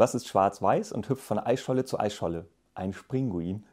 Was ist schwarz-weiß und hüpft von Eisscholle zu Eisscholle? Ein Springuin.